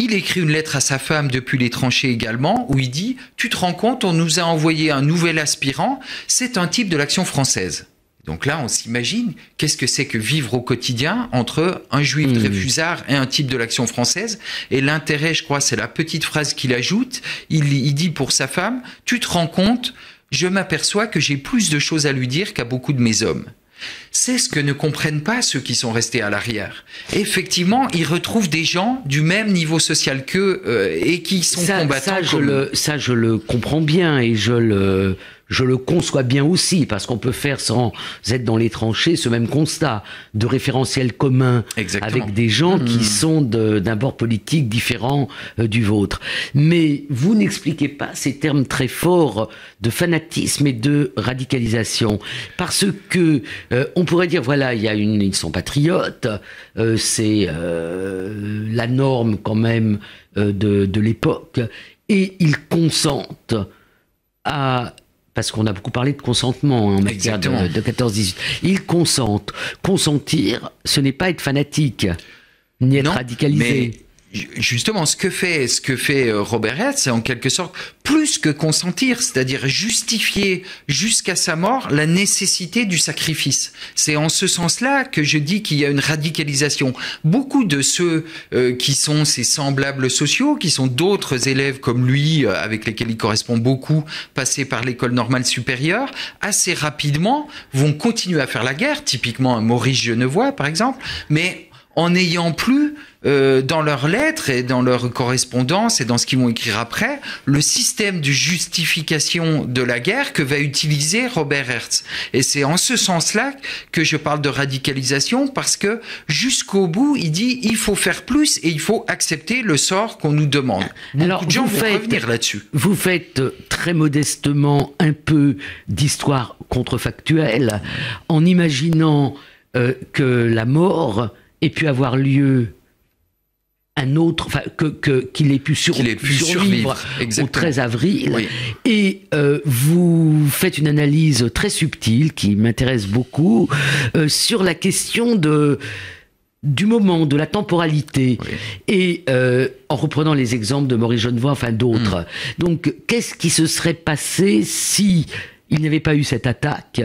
Il écrit une lettre à sa femme depuis les tranchées également, où il dit Tu te rends compte, on nous a envoyé un nouvel aspirant, c'est un type de l'action française. Donc là, on s'imagine qu'est-ce que c'est que vivre au quotidien entre un juif de Dreyfusard et un type de l'action française? Et l'intérêt, je crois, c'est la petite phrase qu'il ajoute. Il, il dit pour sa femme, tu te rends compte, je m'aperçois que j'ai plus de choses à lui dire qu'à beaucoup de mes hommes. C'est ce que ne comprennent pas ceux qui sont restés à l'arrière. Effectivement, ils retrouvent des gens du même niveau social qu'eux euh, et qui sont combattants. Ça, je le, ça, je le comprends bien et je le, je le conçois bien aussi, parce qu'on peut faire sans être dans les tranchées ce même constat de référentiel commun avec des gens qui hmm. sont d'un bord politique différent euh, du vôtre. Mais vous n'expliquez pas ces termes très forts de fanatisme et de radicalisation, parce que euh, on pourrait dire voilà, il y a une, ils sont patriotes, euh, c'est la norme quand même de, de l'époque, et ils consentent à parce qu'on a beaucoup parlé de consentement hein, en matière de, de 14-18. Ils consentent. Consentir, ce n'est pas être fanatique, ni être radicalisé justement, ce que fait, ce que fait euh, Robert Hertz, c'est en quelque sorte plus que consentir, c'est-à-dire justifier jusqu'à sa mort la nécessité du sacrifice. C'est en ce sens-là que je dis qu'il y a une radicalisation. Beaucoup de ceux euh, qui sont ses semblables sociaux, qui sont d'autres élèves comme lui, euh, avec lesquels il correspond beaucoup, passés par l'école normale supérieure, assez rapidement vont continuer à faire la guerre, typiquement Maurice Genevois par exemple, mais en n'ayant plus euh, dans leurs lettres et dans leur correspondance et dans ce qu'ils vont écrire après, le système de justification de la guerre que va utiliser Robert Hertz. Et c'est en ce sens-là que je parle de radicalisation parce que jusqu'au bout, il dit il faut faire plus et il faut accepter le sort qu'on nous demande. Beaucoup Alors, de gens vont revenir là-dessus. Vous faites très modestement un peu d'histoire contrefactuelle en imaginant euh, que la mort ait pu avoir lieu un autre, enfin, que qu'il ait pu, survivre, au 13 avril. Et euh, vous faites une analyse très subtile qui m'intéresse beaucoup euh, sur la question de du moment, de la temporalité, et euh, en reprenant les exemples de Maurice Genevoix, enfin d'autres. Hmm. Donc, qu'est-ce qui se serait passé si il n'y avait pas eu cette attaque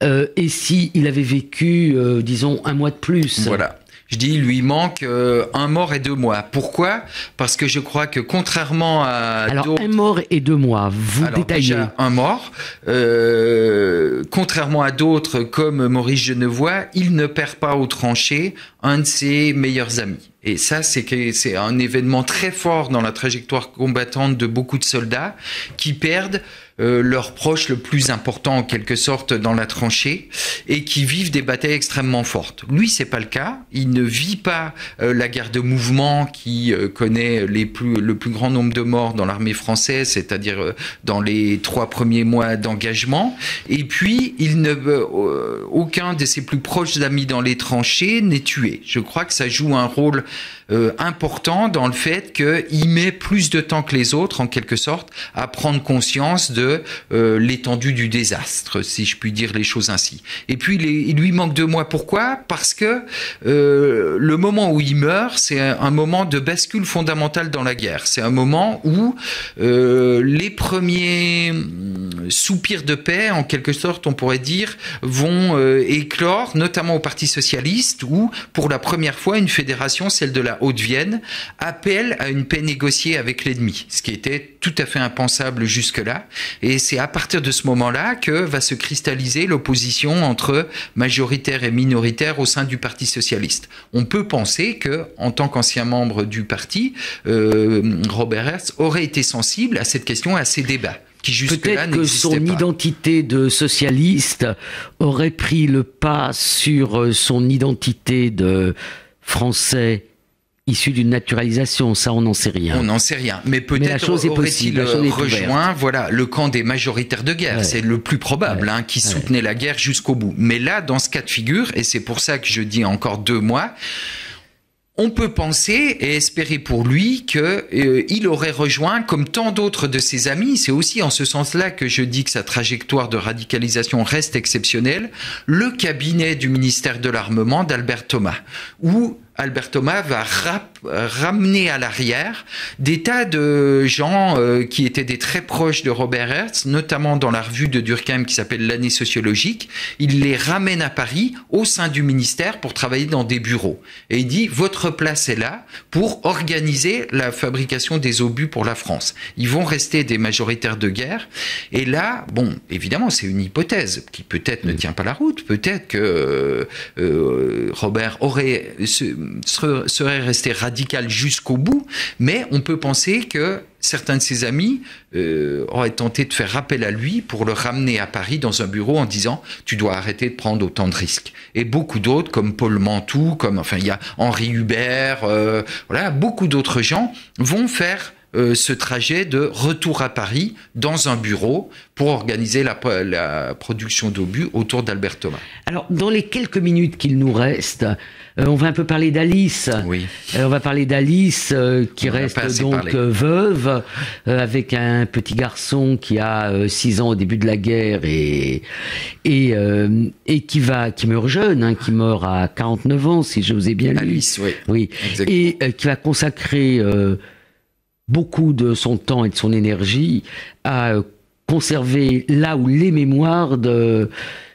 et si il avait vécu, disons, un mois de plus Voilà. Je dis, il lui manque euh, un mort et deux mois. Pourquoi? Parce que je crois que contrairement à alors un mort et deux mois, vous détaillez. un mort. Euh, contrairement à d'autres comme Maurice Genevoix, il ne perd pas au tranché un de ses meilleurs amis. Et ça, c'est c'est un événement très fort dans la trajectoire combattante de beaucoup de soldats qui perdent euh, leurs proches le plus important en quelque sorte dans la tranchée et qui vivent des batailles extrêmement fortes. Lui, c'est pas le cas. Il ne vit pas euh, la guerre de mouvement qui euh, connaît les plus, le plus grand nombre de morts dans l'armée française, c'est-à-dire dans les trois premiers mois d'engagement. Et puis, il ne aucun de ses plus proches amis dans les tranchées n'est tué. Je crois que ça joue un rôle important dans le fait qu'il met plus de temps que les autres, en quelque sorte, à prendre conscience de euh, l'étendue du désastre, si je puis dire les choses ainsi. Et puis il, lui manque deux mois. Pourquoi? Parce que euh, le moment où il meurt, c'est un, moment de bascule fondamentale dans la guerre. C'est un moment où euh, les premiers hum, soupirs de paix, en quelque sorte, on pourrait dire, vont éclore, notamment au Parti socialiste, où pour la première fois, une fédération, celle de la Haute-Vienne, appelle à une paix négociée avec l'ennemi, ce qui était tout à fait impensable jusque-là. Et c'est à partir de ce moment-là que va se cristalliser l'opposition entre majoritaire et minoritaire au sein du Parti socialiste. On peut penser que, en tant qu'ancien membre du parti, euh, Robert Hertz aurait été sensible à cette question, à ces débats. Peut-être que son identité de socialiste aurait pris le pas sur euh, son identité de français issu d'une naturalisation, ça on n'en sait rien. On n'en sait rien, mais peut-être aurait-il rejoint voilà le camp des majoritaires de guerre, c'est le plus probable, hein, qui soutenait la guerre jusqu'au bout. Mais là, dans ce cas de figure, et c'est pour ça que je dis encore deux mois, on peut penser et espérer pour lui qu'il euh, aurait rejoint, comme tant d'autres de ses amis, c'est aussi en ce sens-là que je dis que sa trajectoire de radicalisation reste exceptionnelle, le cabinet du ministère de l'Armement d'Albert Thomas, où Albert Thomas va ramener à l'arrière des tas de gens euh, qui étaient des très proches de Robert Hertz, notamment dans la revue de Durkheim qui s'appelle L'année sociologique. Il les ramène à Paris au sein du ministère pour travailler dans des bureaux. Et il dit, votre place est là pour organiser la fabrication des obus pour la France. Ils vont rester des majoritaires de guerre. Et là, bon, évidemment, c'est une hypothèse qui peut-être ne tient pas la route. Peut-être que euh, Robert aurait serait resté radical jusqu'au bout, mais on peut penser que certains de ses amis euh, auraient tenté de faire appel à lui pour le ramener à Paris dans un bureau en disant tu dois arrêter de prendre autant de risques. Et beaucoup d'autres, comme Paul Mantoux, comme enfin il y a Henri Hubert, euh, voilà, beaucoup d'autres gens vont faire euh, ce trajet de retour à Paris dans un bureau pour organiser la production d'obus autour d'Albert Thomas. Alors, dans les quelques minutes qu'il nous reste, euh, on va un peu parler d'Alice. Oui. Euh, on va parler d'Alice qui reste donc veuve avec un petit garçon qui a 6 ans au début de la guerre et et, et qui va qui meurt jeune, hein, qui meurt à 49 ans si je vous ai bien lu. Alice, oui. Oui. Et qui va consacrer beaucoup de son temps et de son énergie à euh, conserver là où les mémoires de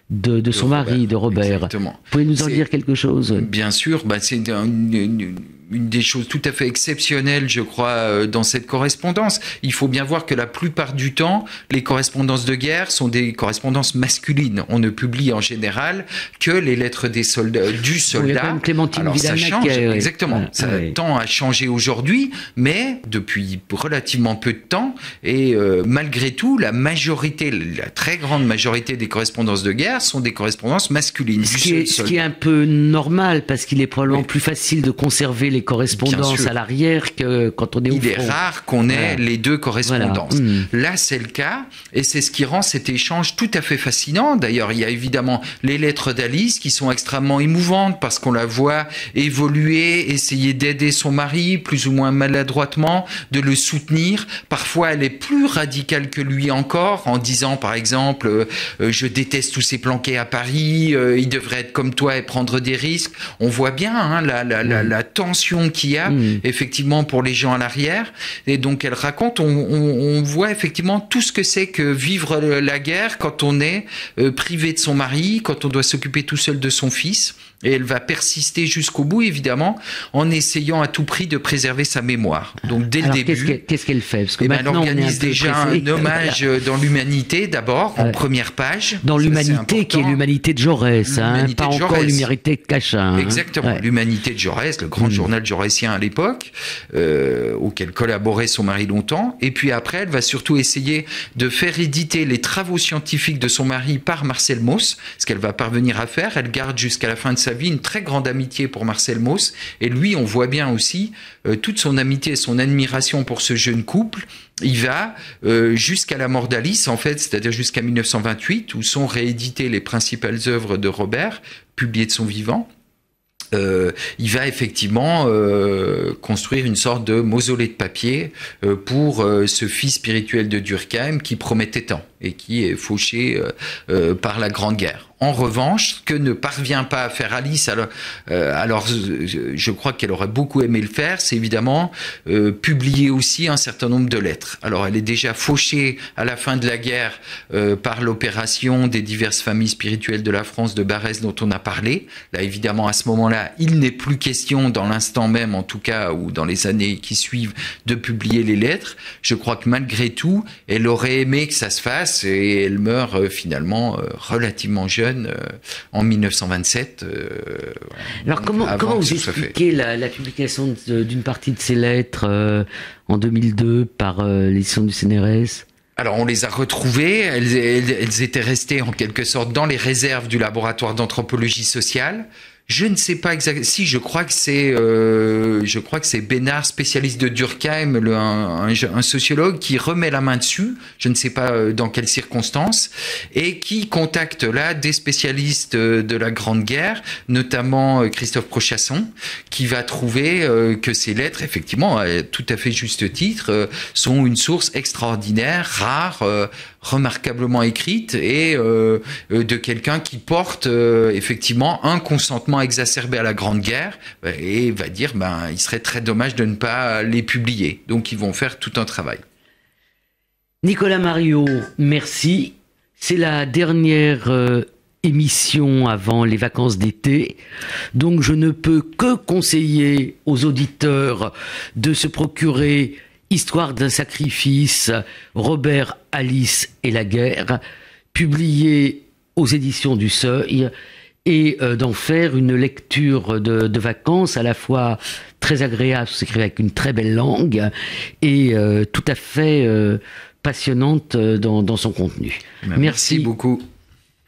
de, son mari, de Robert. Exactement. Vous pouvez nous en dire quelque chose? Bien sûr, bah c'est une, une des choses tout à fait exceptionnelles, je crois, euh, dans cette correspondance. Il faut bien voir que la plupart du temps, les correspondances de guerre sont des correspondances masculines. On ne publie en général que les lettres des soldats, du soldat. Oui, Clémentine Alors ça change, exactement. ça tend à changer aujourd'hui, mais depuis relativement peu de temps, et euh, malgré tout, la majorité, la très grande majorité des correspondances de guerre sont des correspondances masculines. Ce, qui est, ce qui est, un peu normal, parce qu'il est probablement plus facile de conserver les correspondances à l'arrière que quand on est au Il est rare qu'on ait les deux correspondances. Hmm. Là, c'est le cas, et c'est ce qui rend cet échange tout à fait fascinant. D'ailleurs, il y a évidemment les lettres d'Alice qui sont extrêmement émouvantes parce qu'on la voit évoluer, essayer d'aider son mari, plus ou moins maladroitement, de le soutenir. Parfois, elle est plus radicale que lui encore, en disant, par exemple, euh, euh, je déteste tous ces planqués à Paris, euh, il devrait être comme toi et prendre des risques. On voit bien hein, la, la, la, la tension qu'il y a mm. effectivement pour les gens à l'arrière. Et donc elle raconte, on, voit effectivement tout ce que c'est que vivre la guerre quand on est euh, privé de son mari, quand on doit s'occuper tout seul de son fils. Et elle va persister jusqu'au bout, évidemment, en essayant à tout prix de préserver sa mémoire. Donc dès le début, qu'est-ce qu'elle fait? Parce que eh ben, elle organise déjà un hommage dans l'humanité d'abord, en première page. Dans l'humanité qui est l'humanité de Jaurès, hein, pas encore l'humanité de Cachin. Hein. Exactement, l'humanité de Jaurès, le grand mm. journal jaurétien à l'époque, euh, auquel collaborait son mari longtemps. Et puis après, elle va surtout essayer de faire éditer les travaux scientifiques de son mari par Marcel Mauss, ce qu'elle va parvenir à faire. Elle garde jusqu'à la fin de sa vie une très grande amitié pour Marcel Mauss. Et lui, on voit bien aussi euh, toute son amitié et son admiration pour ce jeune couple. Il va euh, jusqu'à la mort d'Alice, en fait, c'est-à-dire jusqu'à 1928, où sont rééditées les principales œuvres de Robert, publiées de son vivant. Euh, il va effectivement construire une sorte de mausolée de papier pour ce fils spirituel de Durkheim qui promettait tant et qui est fauché par la Grande Guerre. En revanche, ce que ne parvient pas à faire Alice, alors, euh, alors je crois qu'elle aurait beaucoup aimé le faire, c'est évidemment euh, publier aussi un certain nombre de lettres. Alors elle est déjà fauchée à la fin de la guerre euh, par l'opération des diverses familles spirituelles de la France de Barès dont on a parlé. Là évidemment à ce moment-là, il n'est plus question dans l'instant même en tout cas ou dans les années qui suivent de publier les lettres. Je crois que malgré tout, elle aurait aimé que ça se fasse et elle meurt finalement relativement jeune euh, en 1927. Euh, Alors comment, comment vous expliquez la, publication d'une partie de ces lettres euh, en 2002 par l'édition du CNRS alors on les a retrouvées, elles, elles, étaient restées en quelque sorte dans les réserves du laboratoire d'anthropologie sociale. Je ne sais pas exactement. Si, je crois que c'est, euh, je crois que c'est Bénard, spécialiste de Durkheim, un, sociologue, qui remet la main dessus. Je ne sais pas euh, dans quelles circonstances et qui contacte là des spécialistes euh, de la Grande Guerre, notamment Christophe Prochasson, qui va trouver que ces lettres, effectivement, à tout à fait juste titre, sont une source extraordinaire, rare, remarquablement écrite et euh, euh, de quelqu'un qui porte euh, effectivement un consentement exacerbé à la Grande Guerre et va dire ben il serait très dommage de ne pas les publier. Donc ils vont faire tout un travail. Nicolas Mario, merci. C'est la dernière émission avant les vacances d'été. Donc je ne peux que conseiller aux auditeurs de se procurer Histoire d'un sacrifice, Robert, Alice et la guerre, publié aux éditions du Seuil, et euh, d'en faire une lecture de, vacances à la fois très agréable, s'écrit avec une très belle langue, et euh, tout à fait euh, passionnante dans, son contenu. Merci beaucoup.